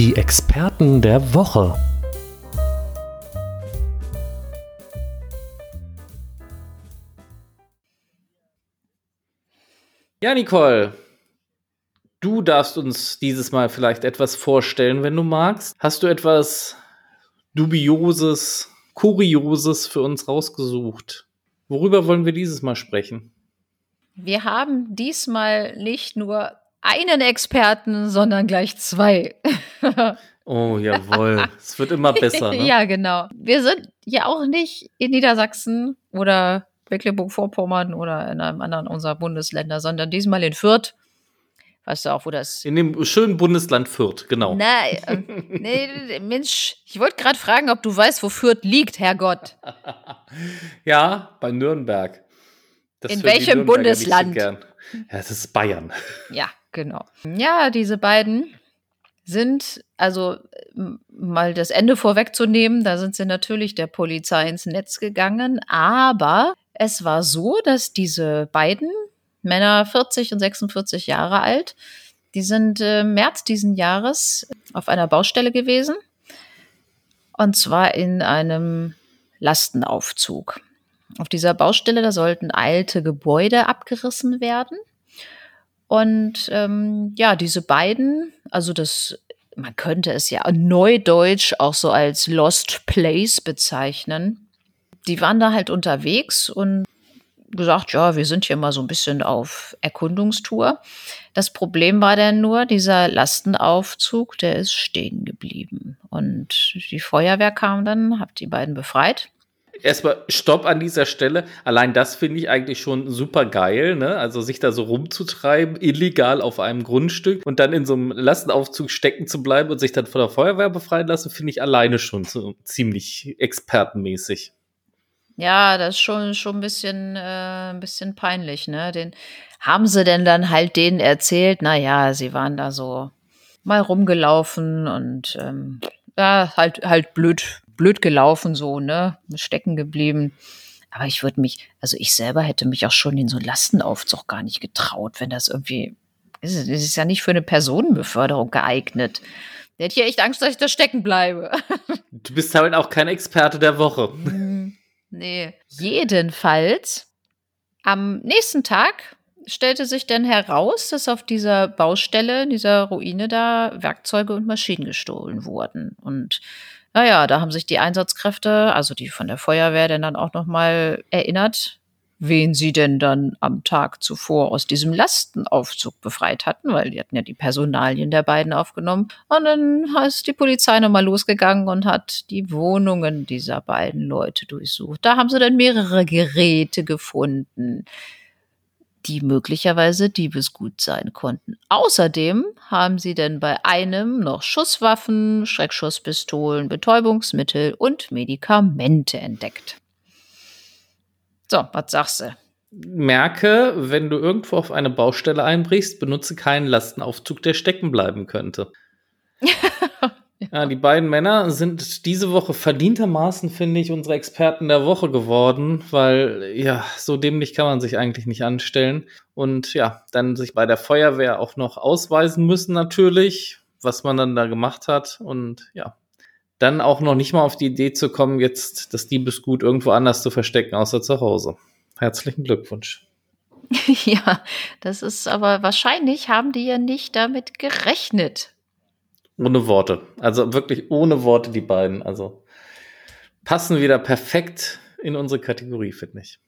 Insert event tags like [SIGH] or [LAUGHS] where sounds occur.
Die Experten der Woche. Ja, Nicole, du darfst uns dieses Mal vielleicht etwas vorstellen, wenn du magst. Hast du etwas Dubioses, Kurioses für uns rausgesucht? Worüber wollen wir dieses Mal sprechen? Wir haben diesmal nicht nur einen Experten, sondern gleich zwei. [LAUGHS] oh, jawohl. es wird immer besser. [LAUGHS] Ne? ja, genau. Wir sind ja auch nicht in Niedersachsen oder Mecklenburg-Vorpommern oder in einem anderen unserer Bundesländer, sondern diesmal in Fürth. Weißt du auch, wo das. In dem schönen Bundesland Fürth, genau. Nein, äh, nee, Mensch, ich wollte gerade fragen, ob du weißt, wo Fürth liegt, Herrgott. [LAUGHS] ja, bei Nürnberg. Das in welchem Bundesland? Ja, es ist Bayern. Ja, genau. Ja, diese beiden sind, also mal das Ende vorwegzunehmen, da sind sie natürlich der Polizei ins Netz gegangen, aber es war so, dass diese beiden Männer 40 und 46 Jahre alt, die sind äh, März diesen Jahres auf einer Baustelle gewesen und zwar in einem Lastenaufzug. Auf dieser Baustelle, da sollten alte Gebäude abgerissen werden. Und ähm, ja, diese beiden, also das, man könnte es ja neudeutsch auch so als Lost Place bezeichnen. Die waren da halt unterwegs und gesagt, ja, wir sind hier mal so ein bisschen auf Erkundungstour. Das Problem war dann nur, dieser Lastenaufzug, der ist stehen geblieben. Und die Feuerwehr kam dann, hat die beiden befreit erstmal Stopp an dieser Stelle. Allein das finde ich eigentlich schon super geil, ne? Also sich da so rumzutreiben, illegal auf einem Grundstück und dann in so einem Lastenaufzug stecken zu bleiben und sich dann von der Feuerwehr befreien lassen, finde ich alleine schon so ziemlich expertenmäßig. Ja, das ist schon, schon ein bisschen, äh, ein bisschen peinlich, ne? Den haben sie denn dann halt denen erzählt, naja, sie waren da so mal rumgelaufen und ähm, ja, halt, halt blöd, blöd gelaufen, so, ne, stecken geblieben. Aber ich würde mich, also ich selber hätte mich auch schon in so einen Lastenaufzug gar nicht getraut, wenn das irgendwie, das ist ja nicht für eine Personenbeförderung geeignet. Der hätte ja echt Angst, dass ich da stecken bleibe. [LAUGHS] Du bist halt auch kein Experte der Woche. Hm, nee. Jedenfalls, am nächsten Tag stellte sich dann heraus, dass auf dieser Baustelle, dieser Ruine da Werkzeuge und Maschinen gestohlen wurden. Und naja, da haben sich die Einsatzkräfte, also die von der Feuerwehr, denn dann auch nochmal erinnert, wen sie denn dann am Tag zuvor aus diesem Lastenaufzug befreit hatten, weil die hatten ja die Personalien der beiden aufgenommen. Und dann ist die Polizei nochmal losgegangen und hat die Wohnungen dieser beiden Leute durchsucht. Da haben sie dann mehrere Geräte gefunden die möglicherweise Diebesgut sein konnten. Außerdem haben sie denn bei einem noch Schusswaffen, Schreckschusspistolen, Betäubungsmittel und Medikamente entdeckt. So, was sagst du? Merke, wenn du irgendwo auf eine Baustelle einbrichst, benutze keinen Lastenaufzug, der stecken bleiben könnte. [LAUGHS] Ja, die beiden Männer sind diese Woche verdientermaßen, finde ich, unsere Experten der Woche geworden, weil ja, so dämlich kann man sich eigentlich nicht anstellen. Und ja, dann sich bei der Feuerwehr auch noch ausweisen müssen natürlich, was man dann da gemacht hat. Und ja, dann auch noch nicht mal auf die Idee zu kommen, jetzt das Diebesgut irgendwo anders zu verstecken, außer zu Hause. Herzlichen Glückwunsch. [LAUGHS] Ja, das ist aber wahrscheinlich haben die ja nicht damit gerechnet. Ohne Worte. Also wirklich ohne Worte die beiden. Also passen wieder perfekt in unsere Kategorie, finde ich.